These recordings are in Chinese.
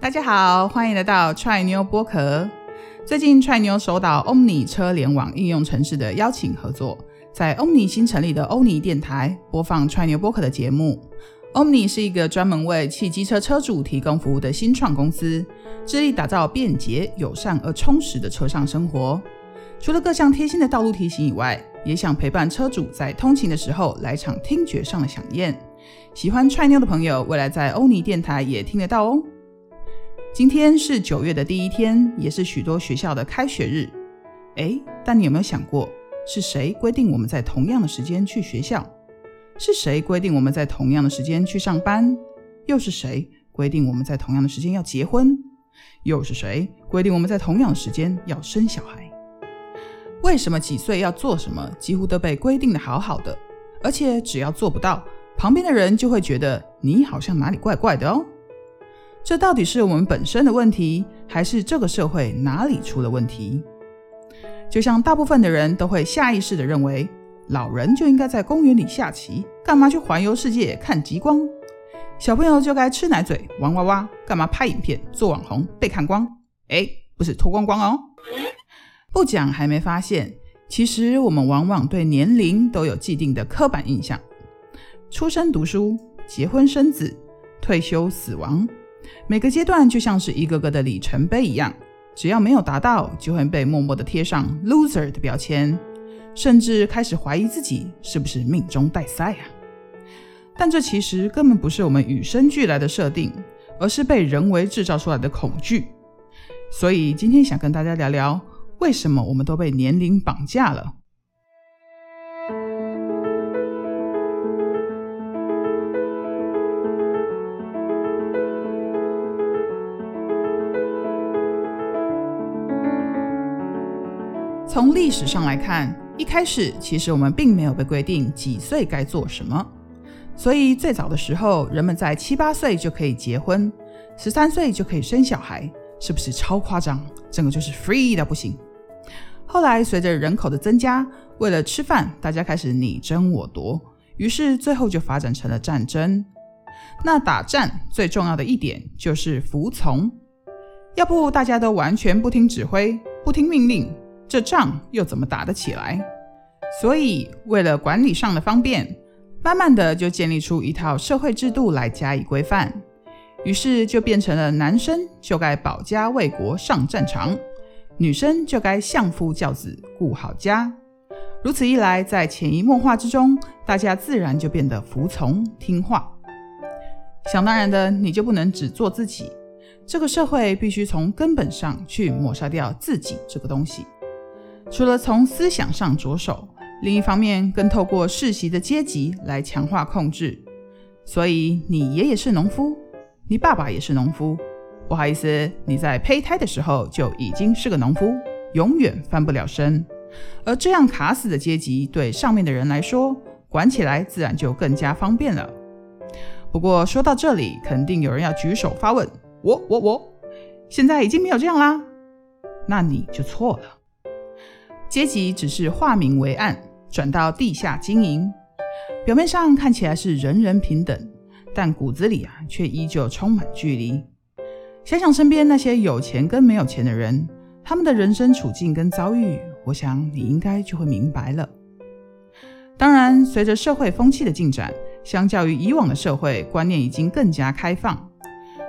大家好，欢迎来到踹妞播客。最近踹妞收到 Omni 车联网应用城市的邀请合作，在 Omni 新成立的欧尼电台播放踹妞播客的节目。Omni 是一个专门为汽机车车主提供服务的新创公司，致力打造便捷、友善而充实的车上生活。除了各项贴心的道路提醒以外，也想陪伴车主在通勤的时候来场听觉上的饗宴。喜欢踹妞的朋友，未来在欧尼电台也听得到哦。今天是九月的第一天，也是许多学校的开学日。诶，但你有没有想过，是谁规定我们在同样的时间去学校？是谁规定我们在同样的时间去上班？又是谁规定我们在同样的时间要结婚？又是谁规定我们在同样的时间要生小孩？为什么几岁要做什么，几乎都被规定的好好的，而且只要做不到，旁边的人就会觉得你好像哪里怪怪的哦。这到底是我们本身的问题，还是这个社会哪里出了问题？就像大部分的人都会下意识地认为，老人就应该在公园里下棋，干嘛去环游世界看极光？小朋友就该吃奶嘴、玩娃娃，干嘛拍影片、做网红、被看光？诶，不是脱光光哦。不讲还没发现，其实我们往往对年龄都有既定的刻板印象：出生读书、结婚生子、退休死亡。每个阶段就像是一个个的里程碑一样，只要没有达到，就会被默默的贴上 loser 的标签，甚至开始怀疑自己是不是命中带塞啊。但这其实根本不是我们与生俱来的设定，而是被人为制造出来的恐惧。所以今天想跟大家聊聊，为什么我们都被年龄绑架了。从历史上来看，一开始其实我们并没有被规定几岁该做什么，所以最早的时候，人们在七八岁就可以结婚，十三岁就可以生小孩，是不是超夸张？整个就是 free 到不行。后来随着人口的增加，为了吃饭，大家开始你争我夺，于是最后就发展成了战争。那打战最重要的一点就是服从，要不大家都完全不听指挥，不听命令。这仗又怎么打得起来？所以，为了管理上的方便，慢慢的就建立出一套社会制度来加以规范。于是，就变成了男生就该保家卫国上战场，女生就该相夫教子顾好家。如此一来，在潜移默化之中，大家自然就变得服从听话。想当然的，你就不能只做自己。这个社会必须从根本上去抹杀掉自己这个东西。除了从思想上着手，另一方面更透过世袭的阶级来强化控制。所以，你爷爷是农夫，你爸爸也是农夫。不好意思，你在胚胎的时候就已经是个农夫，永远翻不了身。而这样卡死的阶级，对上面的人来说，管起来自然就更加方便了。不过说到这里，肯定有人要举手发问：我、我、我，现在已经没有这样啦？那你就错了。阶级只是化名为暗，转到地下经营。表面上看起来是人人平等，但骨子里啊，却依旧充满距离。想想身边那些有钱跟没有钱的人，他们的人生处境跟遭遇，我想你应该就会明白了。当然，随着社会风气的进展，相较于以往的社会观念已经更加开放，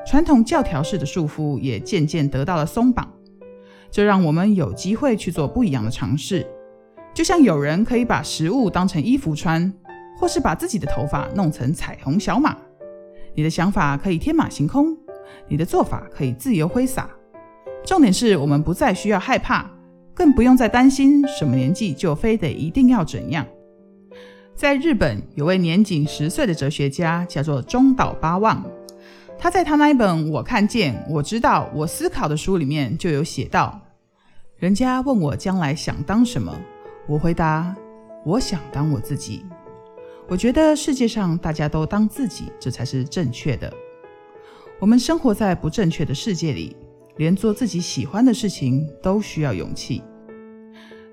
传统教条式的束缚也渐渐得到了松绑。这让我们有机会去做不一样的尝试，就像有人可以把食物当成衣服穿，或是把自己的头发弄成彩虹小马。你的想法可以天马行空，你的做法可以自由挥洒。重点是我们不再需要害怕，更不用再担心什么年纪就非得一定要怎样。在日本，有位年仅十岁的哲学家叫做中岛八望。他在他那一本《我看见，我知道，我思考》的书里面就有写到：人家问我将来想当什么，我回答：我想当我自己。我觉得世界上大家都当自己，这才是正确的。我们生活在不正确的世界里，连做自己喜欢的事情都需要勇气。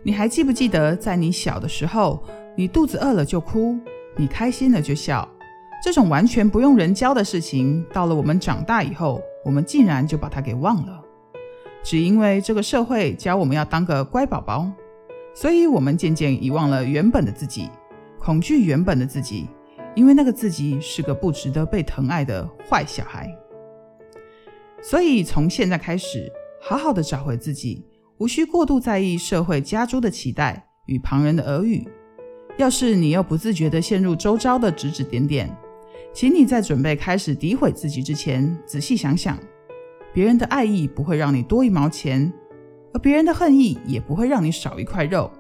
你还记不记得，在你小的时候，你肚子饿了就哭，你开心了就笑。这种完全不用人教的事情，到了我们长大以后，我们竟然就把它给忘了。只因为这个社会教我们要当个乖宝宝，所以我们渐渐遗忘了原本的自己，恐惧原本的自己，因为那个自己是个不值得被疼爱的坏小孩。所以从现在开始，好好的找回自己，无需过度在意社会加诸的期待与旁人的耳语。要是你又不自觉地陷入周遭的指指点点，请你在准备开始诋毁自己之前，仔细想想。别人的爱意不会让你多一毛钱，而别人的恨意也不会让你少一块肉。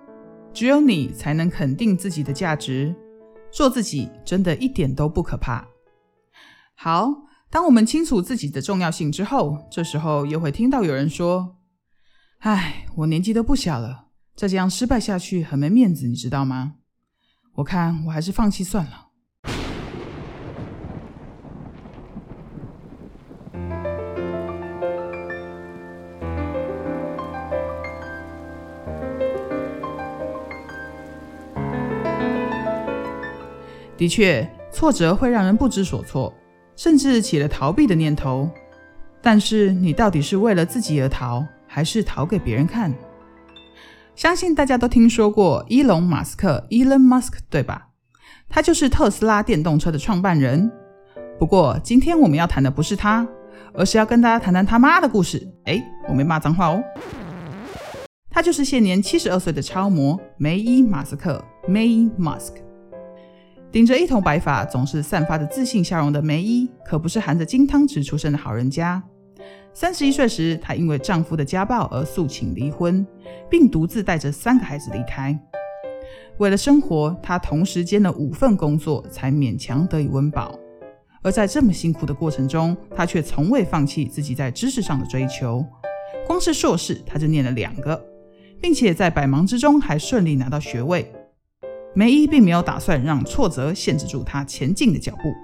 只有你才能肯定自己的价值，做自己真的一点都不可怕。好，当我们清楚自己的重要性之后，这时候又会听到有人说：“唉，我年纪都不小了，再这样失败下去很没面子，你知道吗？我看我还是放弃算了。”的确，挫折会让人不知所措，甚至起了逃避的念头。但是，你到底是为了自己而逃，还是逃给别人看？相信大家都听说过伊隆马斯克 （Elon Musk），对吧？他就是特斯拉电动车的创办人。不过，今天我们要谈的不是他，而是要跟大家谈谈他妈的故事。诶，我没骂脏话哦。他就是现年七十二岁的超模梅伊·马斯克 （May Musk）。顶着一头白发，总是散发着自信笑容的梅伊，可不是含着金汤匙出生的好人家。三十一岁时，她因为丈夫的家暴而诉请离婚，并独自带着三个孩子离开。为了生活，她同时兼了五份工作，才勉强得以温饱。而在这么辛苦的过程中，她却从未放弃自己在知识上的追求。光是硕士，她就念了两个，并且在百忙之中还顺利拿到学位。梅伊并没有打算让挫折限制住她前进的脚步。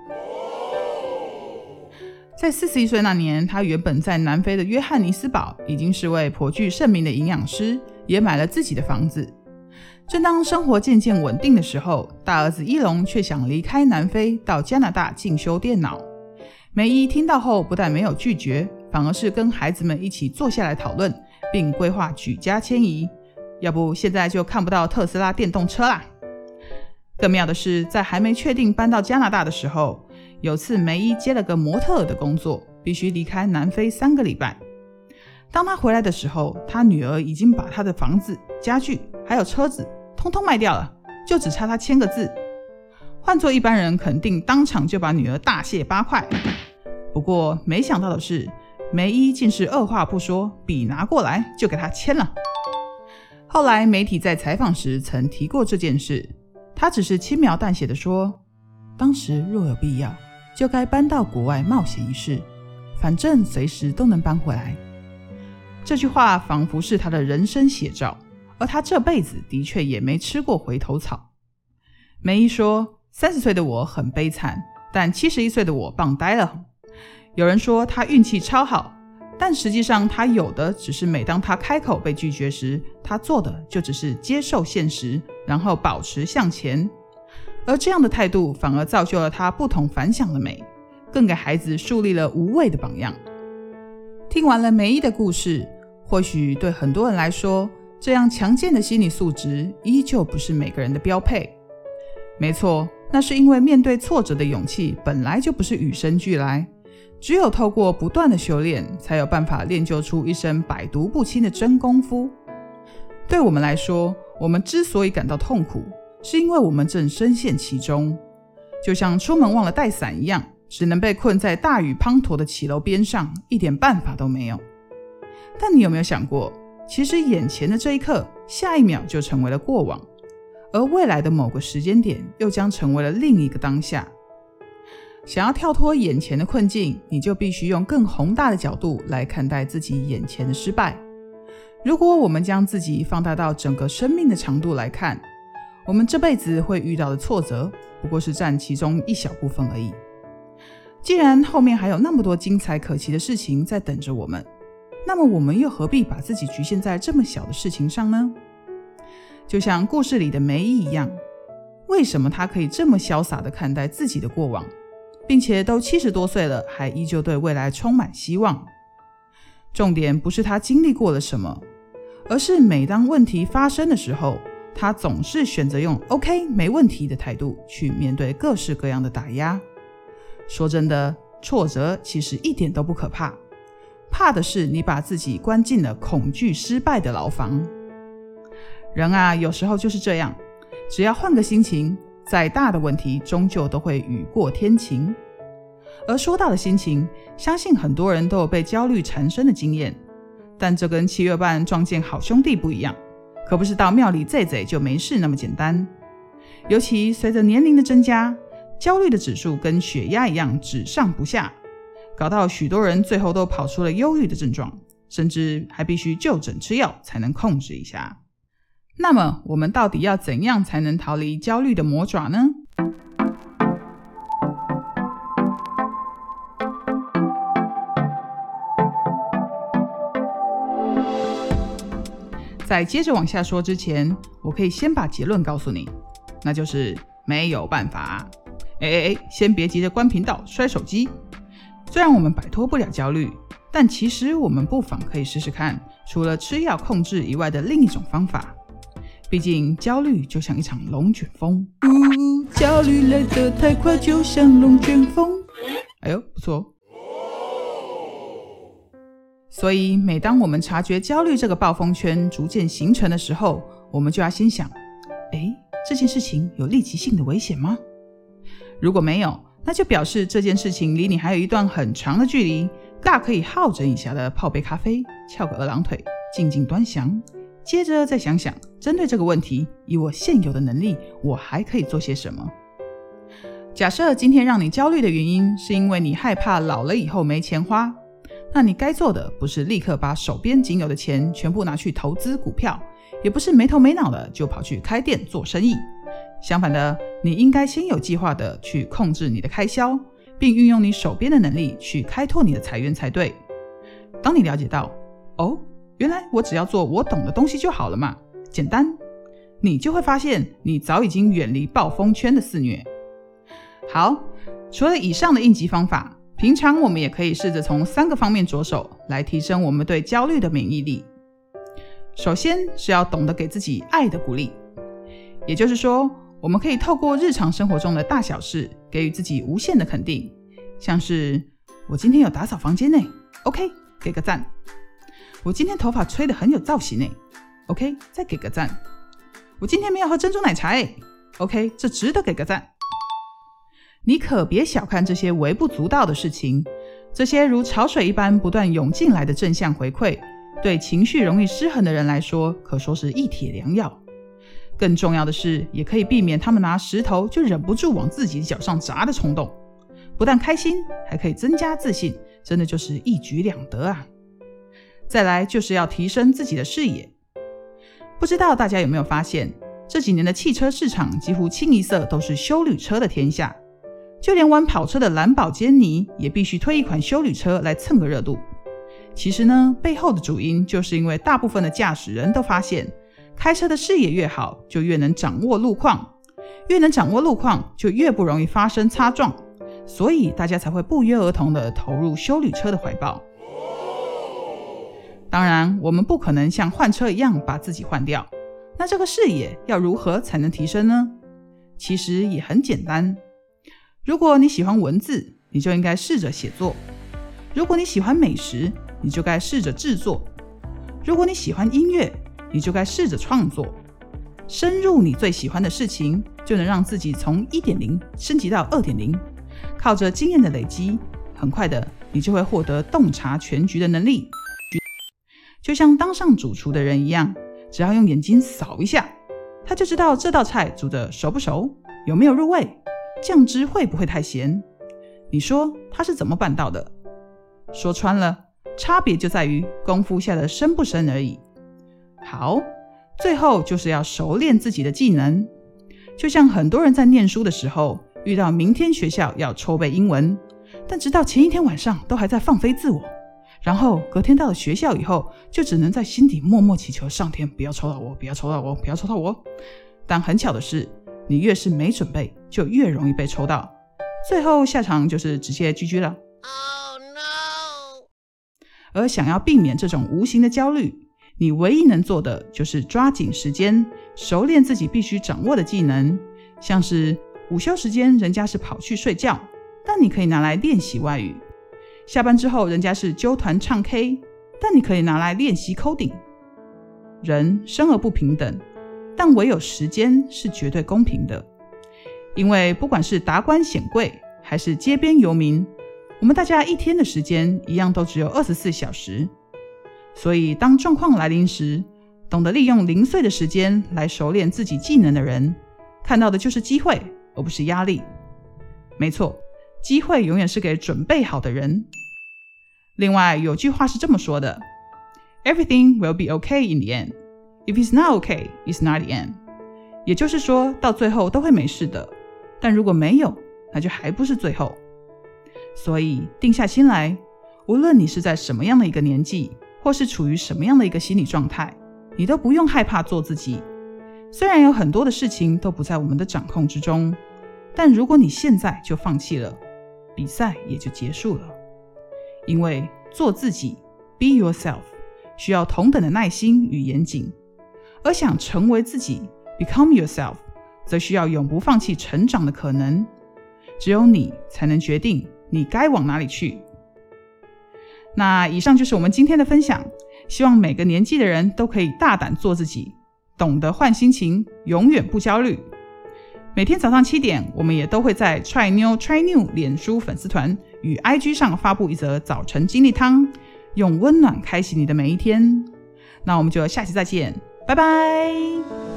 在四十一岁那年，她原本在南非的约翰尼斯堡已经是位颇具盛名的营养师，也买了自己的房子。正当生活渐渐稳定的时候，大儿子伊隆却想离开南非到加拿大进修电脑。梅伊听到后，不但没有拒绝，反而是跟孩子们一起坐下来讨论，并规划举家迁移。要不现在就看不到特斯拉电动车啦。更妙的是，在还没确定搬到加拿大的时候，有次梅伊接了个模特的工作，必须离开南非三个礼拜。当他回来的时候，他女儿已经把他的房子、家具还有车子通通卖掉了，就只差他签个字。换做一般人，肯定当场就把女儿大卸八块。不过没想到的是，梅伊竟是二话不说，笔拿过来就给他签了。后来媒体在采访时曾提过这件事。他只是轻描淡写的说：“当时若有必要，就该搬到国外冒险一试，反正随时都能搬回来。”这句话仿佛是他的人生写照，而他这辈子的确也没吃过回头草。梅姨说：“三十岁的我很悲惨，但七十一岁的我棒呆了。”有人说他运气超好，但实际上他有的只是每当他开口被拒绝时，他做的就只是接受现实。然后保持向前，而这样的态度反而造就了他不同凡响的美，更给孩子树立了无畏的榜样。听完了梅姨的故事，或许对很多人来说，这样强健的心理素质依旧不是每个人的标配。没错，那是因为面对挫折的勇气本来就不是与生俱来，只有透过不断的修炼，才有办法练就出一身百毒不侵的真功夫。对我们来说，我们之所以感到痛苦，是因为我们正深陷其中，就像出门忘了带伞一样，只能被困在大雨滂沱的骑楼边上，一点办法都没有。但你有没有想过，其实眼前的这一刻，下一秒就成为了过往，而未来的某个时间点，又将成为了另一个当下。想要跳脱眼前的困境，你就必须用更宏大的角度来看待自己眼前的失败。如果我们将自己放大到整个生命的长度来看，我们这辈子会遇到的挫折，不过是占其中一小部分而已。既然后面还有那么多精彩可期的事情在等着我们，那么我们又何必把自己局限在这么小的事情上呢？就像故事里的梅姨一样，为什么她可以这么潇洒地看待自己的过往？并且都七十多岁了，还依旧对未来充满希望。重点不是他经历过了什么，而是每当问题发生的时候，他总是选择用 “OK，没问题”的态度去面对各式各样的打压。说真的，挫折其实一点都不可怕，怕的是你把自己关进了恐惧失败的牢房。人啊，有时候就是这样，只要换个心情，再大的问题终究都会雨过天晴。而说到的心情，相信很多人都有被焦虑缠身的经验，但这跟七月半撞见好兄弟不一样，可不是到庙里祭祭就没事那么简单。尤其随着年龄的增加，焦虑的指数跟血压一样只上不下，搞到许多人最后都跑出了忧郁的症状，甚至还必须就诊吃药才能控制一下。那么，我们到底要怎样才能逃离焦虑的魔爪呢？在接着往下说之前，我可以先把结论告诉你，那就是没有办法。哎哎哎，先别急着关频道、摔手机。虽然我们摆脱不了焦虑，但其实我们不妨可以试试看，除了吃药控制以外的另一种方法。毕竟焦虑就像一场龙卷风，呜，焦虑来得太快，就像龙卷风。哎呦，不错。所以每当我们察觉焦虑这个暴风圈逐渐形成的时候，我们就要先想：哎，这件事情有立即性的危险吗？如果没有，那就表示这件事情离你还有一段很长的距离，大可以好整以暇的泡杯咖啡，翘个二郎腿，静静端详。接着再想想，针对这个问题，以我现有的能力，我还可以做些什么？假设今天让你焦虑的原因，是因为你害怕老了以后没钱花，那你该做的不是立刻把手边仅有的钱全部拿去投资股票，也不是没头没脑的就跑去开店做生意。相反的，你应该先有计划的去控制你的开销，并运用你手边的能力去开拓你的财源才对。当你了解到，哦。原来我只要做我懂的东西就好了嘛，简单，你就会发现你早已经远离暴风圈的肆虐。好，除了以上的应急方法，平常我们也可以试着从三个方面着手来提升我们对焦虑的免疫力。首先是要懂得给自己爱的鼓励，也就是说，我们可以透过日常生活中的大小事给予自己无限的肯定，像是我今天有打扫房间呢，OK，给个赞。我今天头发吹得很有造型诶，OK，再给个赞。我今天没有喝珍珠奶茶诶，OK，这值得给个赞。你可别小看这些微不足道的事情，这些如潮水一般不断涌进来的正向回馈，对情绪容易失衡的人来说，可说是一帖良药。更重要的是，也可以避免他们拿石头就忍不住往自己脚上砸的冲动。不但开心，还可以增加自信，真的就是一举两得啊！再来就是要提升自己的视野。不知道大家有没有发现，这几年的汽车市场几乎清一色都是修旅车的天下，就连玩跑车的蓝宝坚尼也必须推一款休旅车来蹭个热度。其实呢，背后的主因就是因为大部分的驾驶人都发现，开车的视野越好，就越能掌握路况，越能掌握路况，就越不容易发生擦撞，所以大家才会不约而同地投入休旅车的怀抱。当然，我们不可能像换车一样把自己换掉。那这个视野要如何才能提升呢？其实也很简单。如果你喜欢文字，你就应该试着写作；如果你喜欢美食，你就该试着制作；如果你喜欢音乐，你就该试着创作。深入你最喜欢的事情，就能让自己从一点零升级到二点零。靠着经验的累积，很快的，你就会获得洞察全局的能力。就像当上主厨的人一样，只要用眼睛扫一下，他就知道这道菜煮得熟不熟，有没有入味，酱汁会不会太咸。你说他是怎么办到的？说穿了，差别就在于功夫下得深不深而已。好，最后就是要熟练自己的技能。就像很多人在念书的时候，遇到明天学校要抽背英文，但直到前一天晚上都还在放飞自我。然后隔天到了学校以后，就只能在心底默默祈求上天不要抽到我，不要抽到我，不要抽到我。但很巧的是，你越是没准备，就越容易被抽到。最后下场就是直接 GG 了。Oh no！而想要避免这种无形的焦虑，你唯一能做的就是抓紧时间，熟练自己必须掌握的技能，像是午休时间人家是跑去睡觉，但你可以拿来练习外语；下班之后人家是揪团唱 K，但你可以拿来练习 coding。人生而不平等，但唯有时间是绝对公平的。因为不管是达官显贵，还是街边游民，我们大家一天的时间一样都只有二十四小时。所以，当状况来临时，懂得利用零碎的时间来熟练自己技能的人，看到的就是机会，而不是压力。没错，机会永远是给准备好的人。另外，有句话是这么说的。Everything will be OK in the end. If it's not okay, it's not the end. 也就是说，到最后都会没事的。但如果没有，那就还不是最后。所以，定下心来，无论你是在什么样的一个年纪，或是处于什么样的一个心理状态，你都不用害怕做自己。虽然有很多的事情都不在我们的掌控之中，但如果你现在就放弃了，比赛也就结束了。因为做自己，Be yourself。需要同等的耐心与严谨，而想成为自己，become yourself，则需要永不放弃成长的可能。只有你才能决定你该往哪里去。那以上就是我们今天的分享，希望每个年纪的人都可以大胆做自己，懂得换心情，永远不焦虑。每天早上七点，我们也都会在 Try New Try New 脸书粉丝团与 IG 上发布一则早晨精力汤。用温暖开启你的每一天，那我们就下期再见，拜拜。